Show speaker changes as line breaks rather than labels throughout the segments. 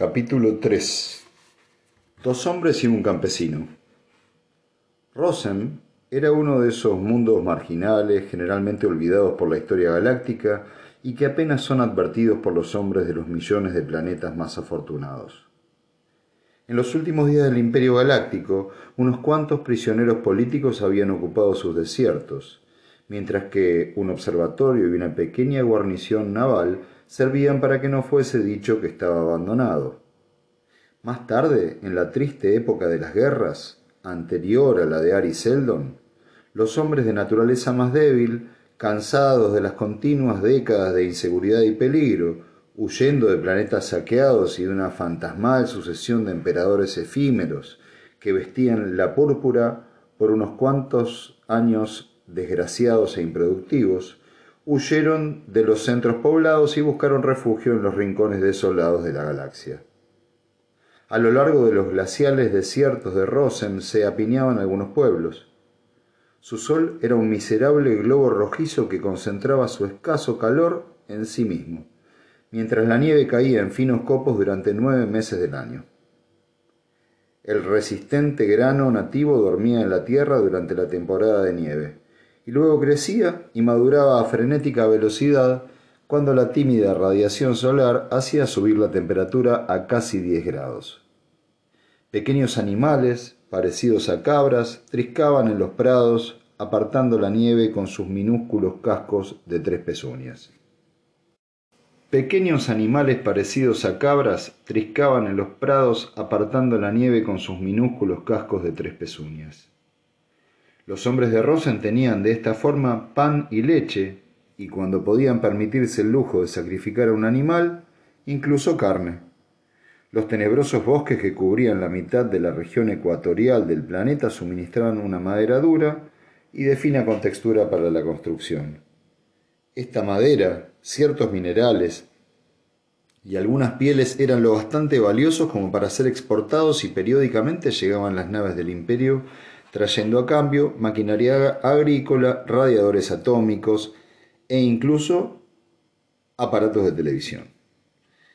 Capítulo 3 Dos hombres y un campesino. Rosen era uno de esos mundos marginales, generalmente olvidados por la historia galáctica y que apenas son advertidos por los hombres de los millones de planetas más afortunados. En los últimos días del Imperio Galáctico, unos cuantos prisioneros políticos habían ocupado sus desiertos, mientras que un observatorio y una pequeña guarnición naval servían para que no fuese dicho que estaba abandonado. Más tarde, en la triste época de las guerras, anterior a la de Ari Seldon, los hombres de naturaleza más débil, cansados de las continuas décadas de inseguridad y peligro, huyendo de planetas saqueados y de una fantasmal sucesión de emperadores efímeros que vestían la púrpura por unos cuantos años desgraciados e improductivos, huyeron de los centros poblados y buscaron refugio en los rincones desolados de la galaxia. A lo largo de los glaciales desiertos de Rosen se apiñaban algunos pueblos. Su sol era un miserable globo rojizo que concentraba su escaso calor en sí mismo, mientras la nieve caía en finos copos durante nueve meses del año. El resistente grano nativo dormía en la tierra durante la temporada de nieve, y luego crecía y maduraba a frenética velocidad cuando la tímida radiación solar hacía subir la temperatura a casi 10 grados. Pequeños animales, parecidos a cabras, triscaban en los prados, apartando la nieve con sus minúsculos cascos de tres pezuñas. Pequeños animales parecidos a cabras triscaban en los prados, apartando la nieve con sus minúsculos cascos de tres pezuñas. Los hombres de Rosen tenían de esta forma pan y leche, y cuando podían permitirse el lujo de sacrificar a un animal, incluso carne. Los tenebrosos bosques que cubrían la mitad de la región ecuatorial del planeta suministraban una madera dura y de fina contextura para la construcción. Esta madera, ciertos minerales y algunas pieles eran lo bastante valiosos como para ser exportados y periódicamente llegaban las naves del imperio trayendo a cambio maquinaria agrícola, radiadores atómicos e incluso aparatos de televisión.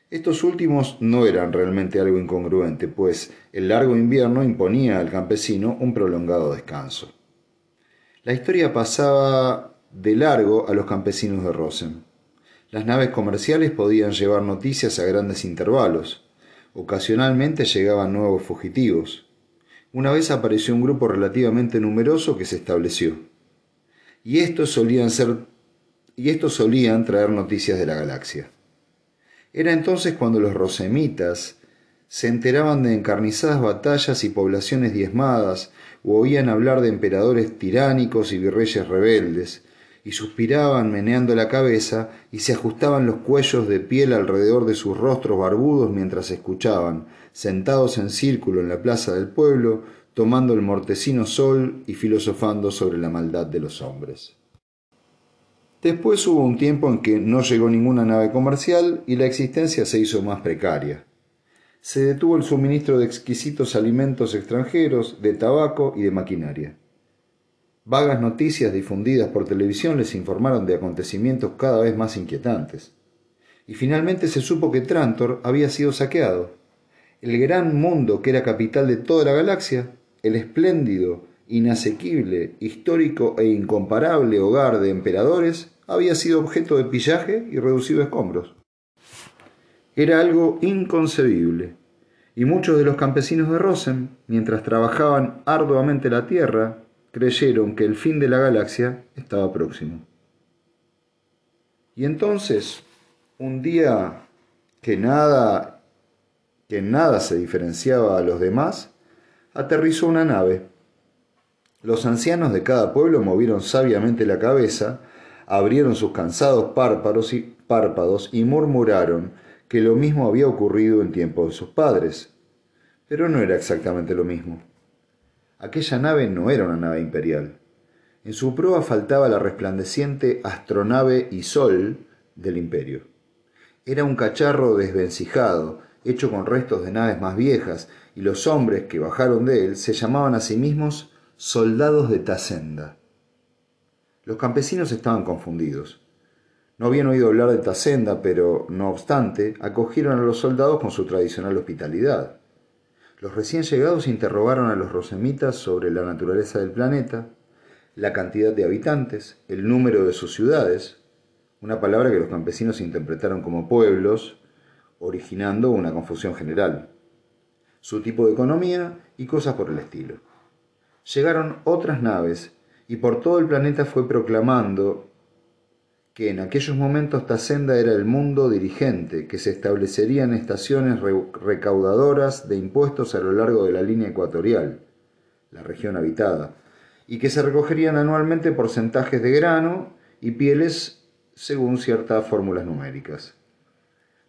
Estos últimos no eran realmente algo incongruente, pues el largo invierno imponía al campesino un prolongado descanso. La historia pasaba de largo a los campesinos de Rosen. Las naves comerciales podían llevar noticias a grandes intervalos. Ocasionalmente llegaban nuevos fugitivos una vez apareció un grupo relativamente numeroso que se estableció. Y estos solían ser y estos solían traer noticias de la galaxia. Era entonces cuando los rosemitas se enteraban de encarnizadas batallas y poblaciones diezmadas, o oían hablar de emperadores tiránicos y virreyes rebeldes, y suspiraban meneando la cabeza y se ajustaban los cuellos de piel alrededor de sus rostros barbudos mientras escuchaban, sentados en círculo en la plaza del pueblo, tomando el mortecino sol y filosofando sobre la maldad de los hombres. Después hubo un tiempo en que no llegó ninguna nave comercial y la existencia se hizo más precaria. Se detuvo el suministro de exquisitos alimentos extranjeros, de tabaco y de maquinaria. Vagas noticias difundidas por televisión les informaron de acontecimientos cada vez más inquietantes. Y finalmente se supo que Trantor había sido saqueado. El gran mundo que era capital de toda la galaxia, el espléndido, inasequible, histórico e incomparable hogar de emperadores, había sido objeto de pillaje y reducido a escombros. Era algo inconcebible, y muchos de los campesinos de Rosen, mientras trabajaban arduamente la tierra, creyeron que el fin de la galaxia estaba próximo. Y entonces, un día que nada, que nada se diferenciaba a los demás, aterrizó una nave. Los ancianos de cada pueblo movieron sabiamente la cabeza, abrieron sus cansados párpados y, párpados y murmuraron que lo mismo había ocurrido en tiempo de sus padres. Pero no era exactamente lo mismo. Aquella nave no era una nave imperial. En su proa faltaba la resplandeciente astronave y sol del imperio. Era un cacharro desvencijado, hecho con restos de naves más viejas, y los hombres que bajaron de él se llamaban a sí mismos soldados de Tacenda. Los campesinos estaban confundidos. No habían oído hablar de Tasenda, pero, no obstante, acogieron a los soldados con su tradicional hospitalidad. Los recién llegados interrogaron a los rosemitas sobre la naturaleza del planeta, la cantidad de habitantes, el número de sus ciudades, una palabra que los campesinos interpretaron como pueblos, originando una confusión general, su tipo de economía y cosas por el estilo. Llegaron otras naves y por todo el planeta fue proclamando que en aquellos momentos esta senda era el mundo dirigente, que se establecerían estaciones recaudadoras de impuestos a lo largo de la línea ecuatorial, la región habitada, y que se recogerían anualmente porcentajes de grano y pieles según ciertas fórmulas numéricas.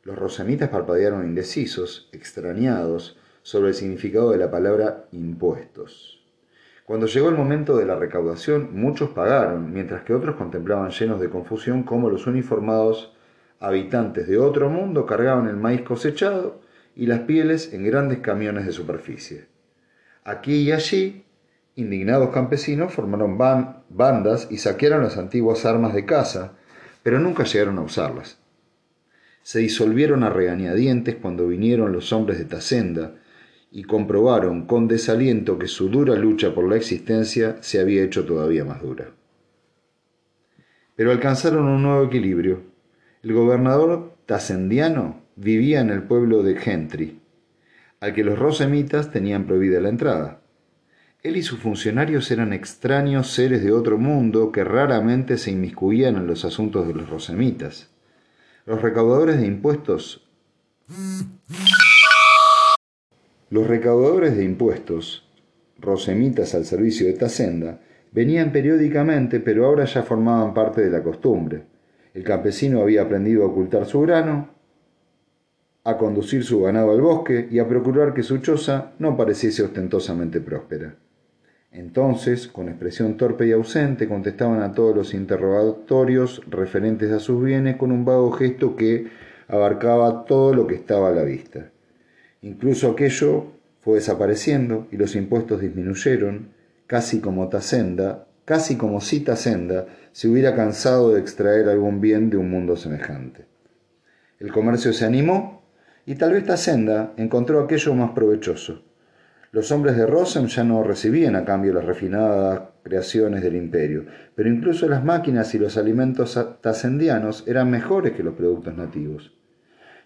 Los rosemitas parpadearon indecisos, extrañados, sobre el significado de la palabra impuestos. Cuando llegó el momento de la recaudación, muchos pagaron, mientras que otros contemplaban llenos de confusión cómo los uniformados habitantes de otro mundo cargaban el maíz cosechado y las pieles en grandes camiones de superficie. Aquí y allí, indignados campesinos formaron bandas y saquearon las antiguas armas de caza, pero nunca llegaron a usarlas. Se disolvieron a regañadientes cuando vinieron los hombres de Tasenda, y comprobaron con desaliento que su dura lucha por la existencia se había hecho todavía más dura. Pero alcanzaron un nuevo equilibrio. El gobernador tasendiano vivía en el pueblo de Gentry, al que los rosemitas tenían prohibida la entrada. Él y sus funcionarios eran extraños seres de otro mundo que raramente se inmiscuían en los asuntos de los rosemitas. Los recaudadores de impuestos los recaudadores de impuestos, rosemitas al servicio de esta senda, venían periódicamente, pero ahora ya formaban parte de la costumbre. El campesino había aprendido a ocultar su grano, a conducir su ganado al bosque y a procurar que su choza no pareciese ostentosamente próspera. Entonces, con expresión torpe y ausente, contestaban a todos los interrogatorios referentes a sus bienes con un vago gesto que abarcaba todo lo que estaba a la vista. Incluso aquello fue desapareciendo y los impuestos disminuyeron, casi como Tasenda, casi como si Tasenda se hubiera cansado de extraer algún bien de un mundo semejante. El comercio se animó y tal vez Tasenda encontró aquello más provechoso. Los hombres de Rosem ya no recibían a cambio las refinadas creaciones del imperio, pero incluso las máquinas y los alimentos tasendianos eran mejores que los productos nativos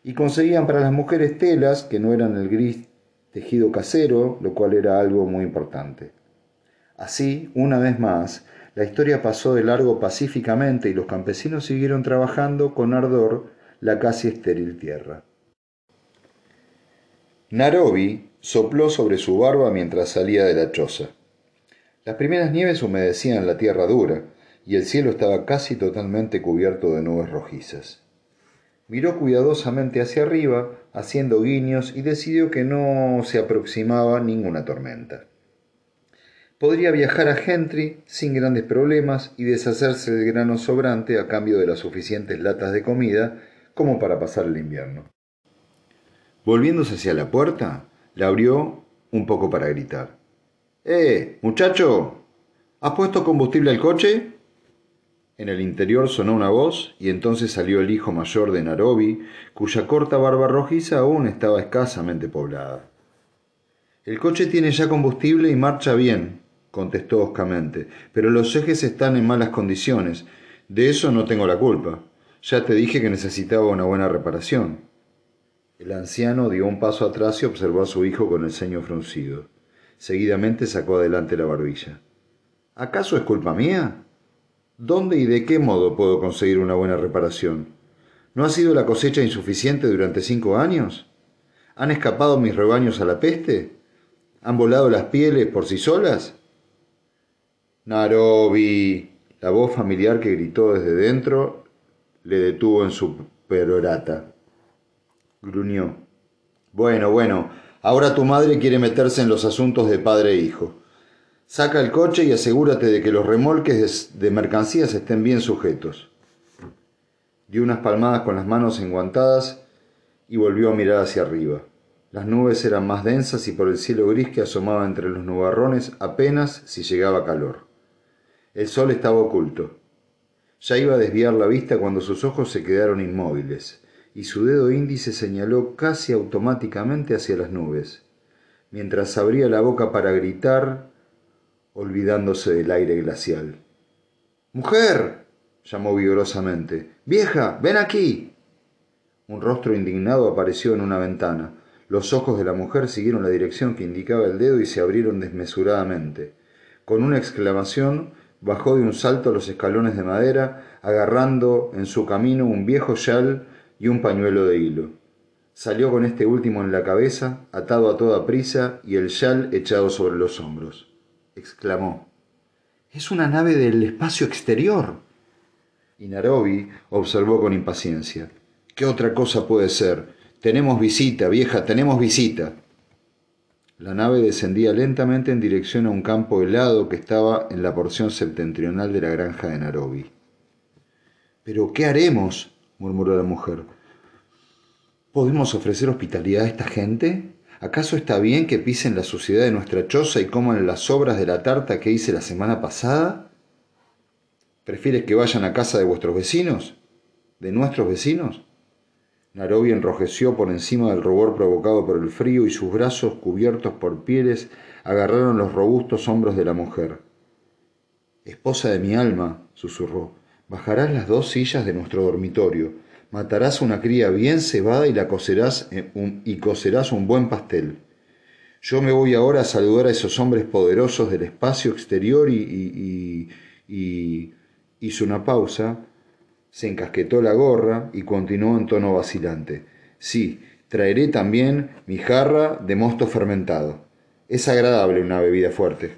y conseguían para las mujeres telas que no eran el gris tejido casero, lo cual era algo muy importante. Así, una vez más, la historia pasó de largo pacíficamente y los campesinos siguieron trabajando con ardor la casi estéril tierra. Narobi sopló sobre su barba mientras salía de la choza. Las primeras nieves humedecían la tierra dura y el cielo estaba casi totalmente cubierto de nubes rojizas. Miró cuidadosamente hacia arriba, haciendo guiños, y decidió que no se aproximaba ninguna tormenta. Podría viajar a Gentry sin grandes problemas y deshacerse del grano sobrante a cambio de las suficientes latas de comida como para pasar el invierno. Volviéndose hacia la puerta, la abrió un poco para gritar. ¡Eh, muchacho! ¿Has puesto combustible al coche? En el interior sonó una voz y entonces salió el hijo mayor de Narobi, cuya corta barba rojiza aún estaba escasamente poblada. El coche tiene ya combustible y marcha bien, contestó hoscamente, pero los ejes están en malas condiciones. De eso no tengo la culpa. Ya te dije que necesitaba una buena reparación. El anciano dio un paso atrás y observó a su hijo con el ceño fruncido. Seguidamente sacó adelante la barbilla. ¿Acaso es culpa mía? ¿Dónde y de qué modo puedo conseguir una buena reparación? ¿No ha sido la cosecha insuficiente durante cinco años? ¿Han escapado mis rebaños a la peste? ¿Han volado las pieles por sí solas? Narobi. La voz familiar que gritó desde dentro le detuvo en su perorata. Gruñó. Bueno, bueno, ahora tu madre quiere meterse en los asuntos de padre e hijo. Saca el coche y asegúrate de que los remolques de mercancías estén bien sujetos. Dio unas palmadas con las manos enguantadas y volvió a mirar hacia arriba. Las nubes eran más densas y por el cielo gris que asomaba entre los nubarrones apenas si llegaba calor. El sol estaba oculto. Ya iba a desviar la vista cuando sus ojos se quedaron inmóviles, y su dedo índice señaló casi automáticamente hacia las nubes, mientras abría la boca para gritar, olvidándose del aire glacial. Mujer, llamó vigorosamente. Vieja, ven aquí. Un rostro indignado apareció en una ventana. Los ojos de la mujer siguieron la dirección que indicaba el dedo y se abrieron desmesuradamente. Con una exclamación, bajó de un salto los escalones de madera, agarrando en su camino un viejo chal y un pañuelo de hilo. Salió con este último en la cabeza, atado a toda prisa, y el chal echado sobre los hombros. Exclamó. Es una nave del espacio exterior. Y Narobi observó con impaciencia. ¿Qué otra cosa puede ser? Tenemos visita, vieja, tenemos visita. La nave descendía lentamente en dirección a un campo helado que estaba en la porción septentrional de la granja de Narobi. ¿Pero qué haremos? murmuró la mujer. ¿Podemos ofrecer hospitalidad a esta gente? ¿Acaso está bien que pisen la suciedad de nuestra choza y coman las sobras de la tarta que hice la semana pasada? ¿Prefieres que vayan a casa de vuestros vecinos? ¿De nuestros vecinos? Narobi enrojeció por encima del rubor provocado por el frío y sus brazos, cubiertos por pieles, agarraron los robustos hombros de la mujer. Esposa de mi alma, susurró, bajarás las dos sillas de nuestro dormitorio, matarás una cría bien cebada y la cocerás un, y cocerás un buen pastel. Yo me voy ahora a saludar a esos hombres poderosos del espacio exterior y, y, y, y hizo una pausa se encasquetó la gorra y continuó en tono vacilante. Sí, traeré también mi jarra de mosto fermentado. Es agradable una bebida fuerte.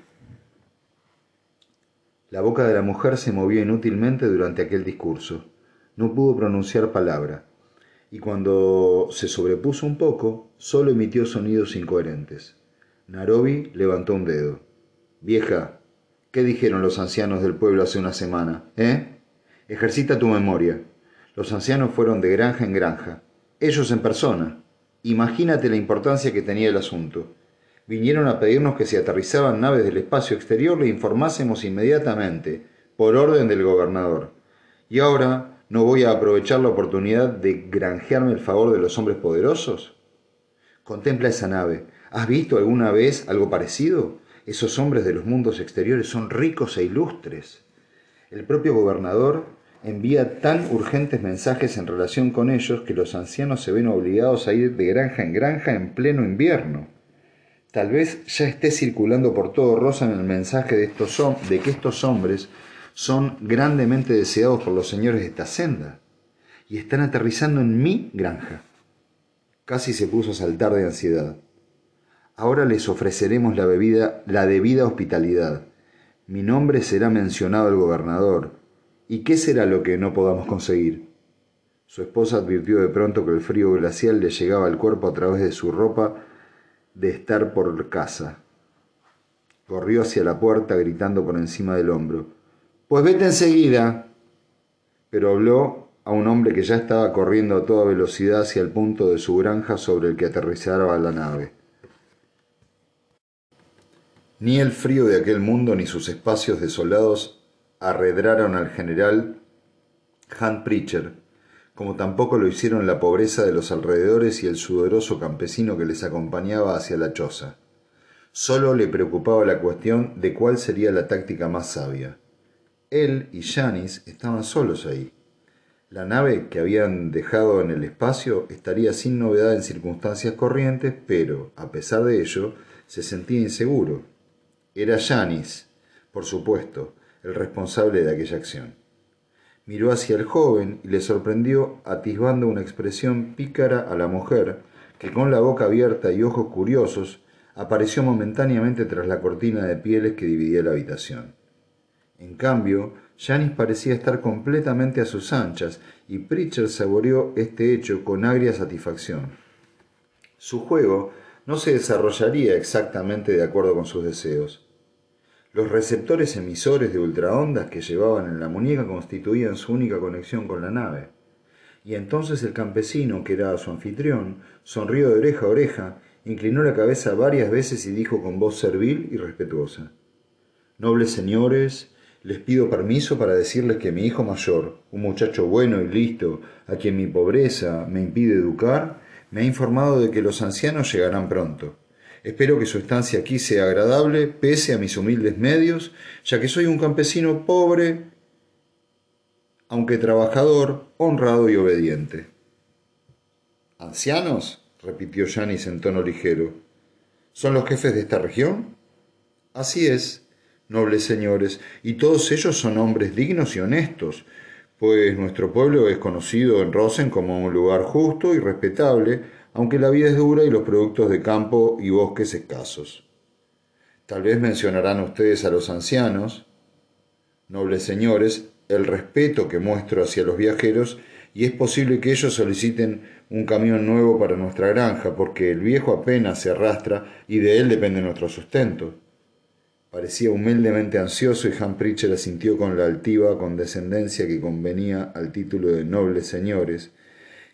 La boca de la mujer se movió inútilmente durante aquel discurso. No pudo pronunciar palabra, y cuando se sobrepuso un poco, solo emitió sonidos incoherentes. Narobi levantó un dedo. Vieja, ¿qué dijeron los ancianos del pueblo hace una semana? ¿Eh? Ejercita tu memoria. Los ancianos fueron de granja en granja, ellos en persona. Imagínate la importancia que tenía el asunto. Vinieron a pedirnos que si aterrizaban naves del espacio exterior le informásemos inmediatamente, por orden del gobernador. Y ahora, ¿no voy a aprovechar la oportunidad de granjearme el favor de los hombres poderosos? Contempla esa nave. ¿Has visto alguna vez algo parecido? Esos hombres de los mundos exteriores son ricos e ilustres. El propio gobernador envía tan urgentes mensajes en relación con ellos que los ancianos se ven obligados a ir de granja en granja en pleno invierno. Tal vez ya esté circulando por todo Rosa en el mensaje de, estos, de que estos hombres son grandemente deseados por los señores de esta senda y están aterrizando en mi granja. Casi se puso a saltar de ansiedad. Ahora les ofreceremos la bebida, la debida hospitalidad mi nombre será mencionado al gobernador. ¿Y qué será lo que no podamos conseguir? Su esposa advirtió de pronto que el frío glacial le llegaba al cuerpo a través de su ropa de estar por casa. Corrió hacia la puerta gritando por encima del hombro. Pues vete enseguida. Pero habló a un hombre que ya estaba corriendo a toda velocidad hacia el punto de su granja sobre el que aterrizaba la nave. Ni el frío de aquel mundo ni sus espacios desolados arredraron al general Han Pritcher, como tampoco lo hicieron la pobreza de los alrededores y el sudoroso campesino que les acompañaba hacia la choza. Solo le preocupaba la cuestión de cuál sería la táctica más sabia. Él y Janis estaban solos ahí. La nave que habían dejado en el espacio estaría sin novedad en circunstancias corrientes, pero, a pesar de ello, se sentía inseguro era Yanis, por supuesto, el responsable de aquella acción. Miró hacia el joven y le sorprendió atisbando una expresión pícara a la mujer, que con la boca abierta y ojos curiosos apareció momentáneamente tras la cortina de pieles que dividía la habitación. En cambio, Janis parecía estar completamente a sus anchas y Pritchard saboreó este hecho con agria satisfacción. Su juego no se desarrollaría exactamente de acuerdo con sus deseos. Los receptores emisores de ultraondas que llevaban en la muñeca constituían su única conexión con la nave. Y entonces el campesino, que era su anfitrión, sonrió de oreja a oreja, inclinó la cabeza varias veces y dijo con voz servil y respetuosa: Nobles señores, les pido permiso para decirles que mi hijo mayor, un muchacho bueno y listo, a quien mi pobreza me impide educar, me ha informado de que los ancianos llegarán pronto. Espero que su estancia aquí sea agradable, pese a mis humildes medios, ya que soy un campesino pobre, aunque trabajador, honrado y obediente. ¿Ancianos? repitió Yanis en tono ligero. ¿Son los jefes de esta región? Así es, nobles señores, y todos ellos son hombres dignos y honestos, pues nuestro pueblo es conocido en Rosen como un lugar justo y respetable, aunque la vida es dura y los productos de campo y bosques escasos. Tal vez mencionarán ustedes a los ancianos, nobles señores, el respeto que muestro hacia los viajeros y es posible que ellos soliciten un camión nuevo para nuestra granja, porque el viejo apenas se arrastra y de él depende nuestro sustento. Parecía humildemente ansioso y Han Pritchard asintió con la altiva condescendencia que convenía al título de nobles señores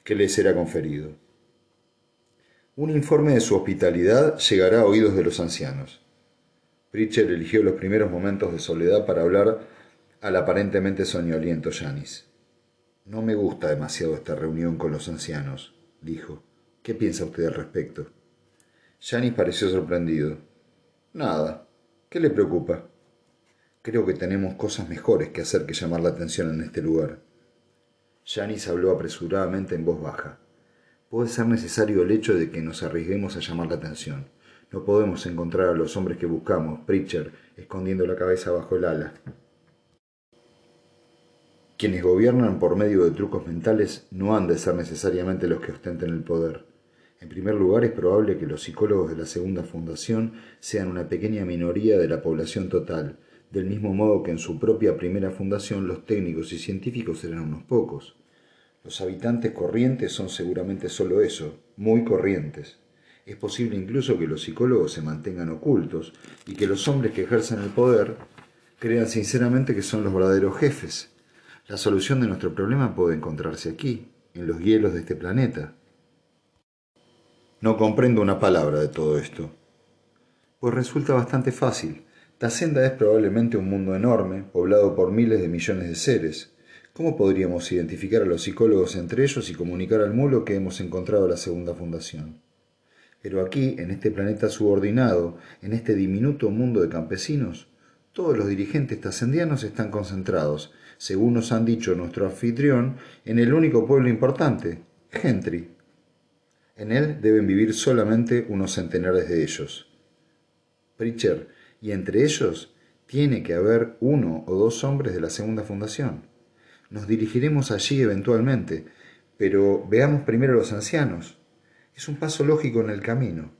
que les era conferido. Un informe de su hospitalidad llegará a oídos de los ancianos. Pritchard eligió los primeros momentos de soledad para hablar al aparentemente soñoliento Janis. No me gusta demasiado esta reunión con los ancianos, dijo. ¿Qué piensa usted al respecto? Janis pareció sorprendido. Nada. ¿Qué le preocupa? Creo que tenemos cosas mejores que hacer que llamar la atención en este lugar. Janis habló apresuradamente en voz baja. Puede ser necesario el hecho de que nos arriesguemos a llamar la atención. No podemos encontrar a los hombres que buscamos, Pritchard, escondiendo la cabeza bajo el ala. Quienes gobiernan por medio de trucos mentales no han de ser necesariamente los que ostenten el poder. En primer lugar, es probable que los psicólogos de la segunda fundación sean una pequeña minoría de la población total, del mismo modo que en su propia primera fundación los técnicos y científicos eran unos pocos. Los habitantes corrientes son seguramente solo eso, muy corrientes. Es posible incluso que los psicólogos se mantengan ocultos y que los hombres que ejercen el poder crean sinceramente que son los verdaderos jefes. La solución de nuestro problema puede encontrarse aquí, en los hielos de este planeta. No comprendo una palabra de todo esto. Pues resulta bastante fácil. Tacenda es probablemente un mundo enorme, poblado por miles de millones de seres. ¿Cómo podríamos identificar a los psicólogos entre ellos y comunicar al mulo que hemos encontrado la segunda fundación? Pero aquí, en este planeta subordinado, en este diminuto mundo de campesinos, todos los dirigentes tacendianos están concentrados, según nos han dicho nuestro anfitrión, en el único pueblo importante, Gentry. En él deben vivir solamente unos centenares de ellos. Pritchard, y entre ellos tiene que haber uno o dos hombres de la segunda fundación. Nos dirigiremos allí eventualmente, pero veamos primero a los ancianos. Es un paso lógico en el camino.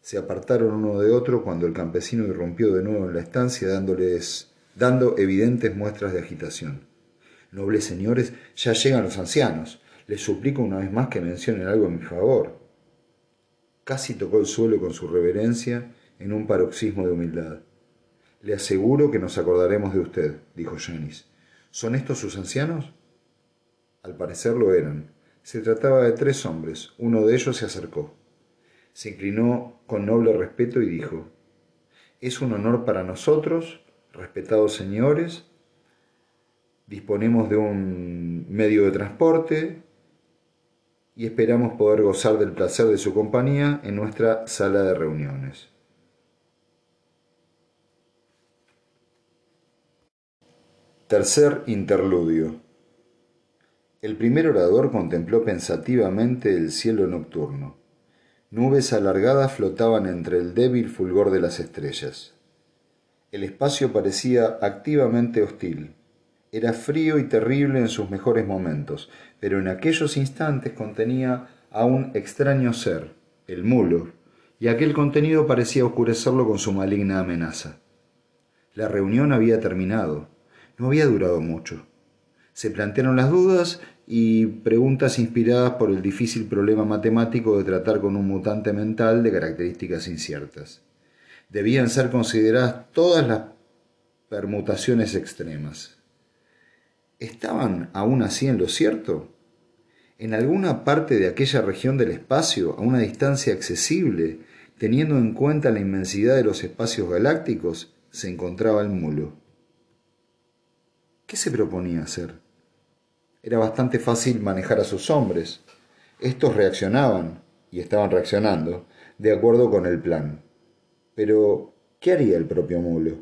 Se apartaron uno de otro cuando el campesino irrumpió de nuevo en la estancia dándoles, dando evidentes muestras de agitación. Nobles señores, ya llegan los ancianos. Les suplico una vez más que mencionen algo en mi favor. Casi tocó el suelo con su reverencia en un paroxismo de humildad. Le aseguro que nos acordaremos de usted, dijo Janis. ¿Son estos sus ancianos? Al parecer lo eran. Se trataba de tres hombres. Uno de ellos se acercó. Se inclinó con noble respeto y dijo, Es un honor para nosotros, respetados señores, disponemos de un medio de transporte y esperamos poder gozar del placer de su compañía en nuestra sala de reuniones. Tercer interludio. El primer orador contempló pensativamente el cielo nocturno. Nubes alargadas flotaban entre el débil fulgor de las estrellas. El espacio parecía activamente hostil. Era frío y terrible en sus mejores momentos, pero en aquellos instantes contenía a un extraño ser, el mulo, y aquel contenido parecía oscurecerlo con su maligna amenaza. La reunión había terminado no había durado mucho. Se plantearon las dudas y preguntas inspiradas por el difícil problema matemático de tratar con un mutante mental de características inciertas. Debían ser consideradas todas las permutaciones extremas. ¿Estaban aún así en lo cierto? En alguna parte de aquella región del espacio, a una distancia accesible, teniendo en cuenta la inmensidad de los espacios galácticos, se encontraba el mulo. ¿Qué se proponía hacer? Era bastante fácil manejar a sus hombres. Estos reaccionaban, y estaban reaccionando, de acuerdo con el plan. Pero, ¿qué haría el propio Mulo?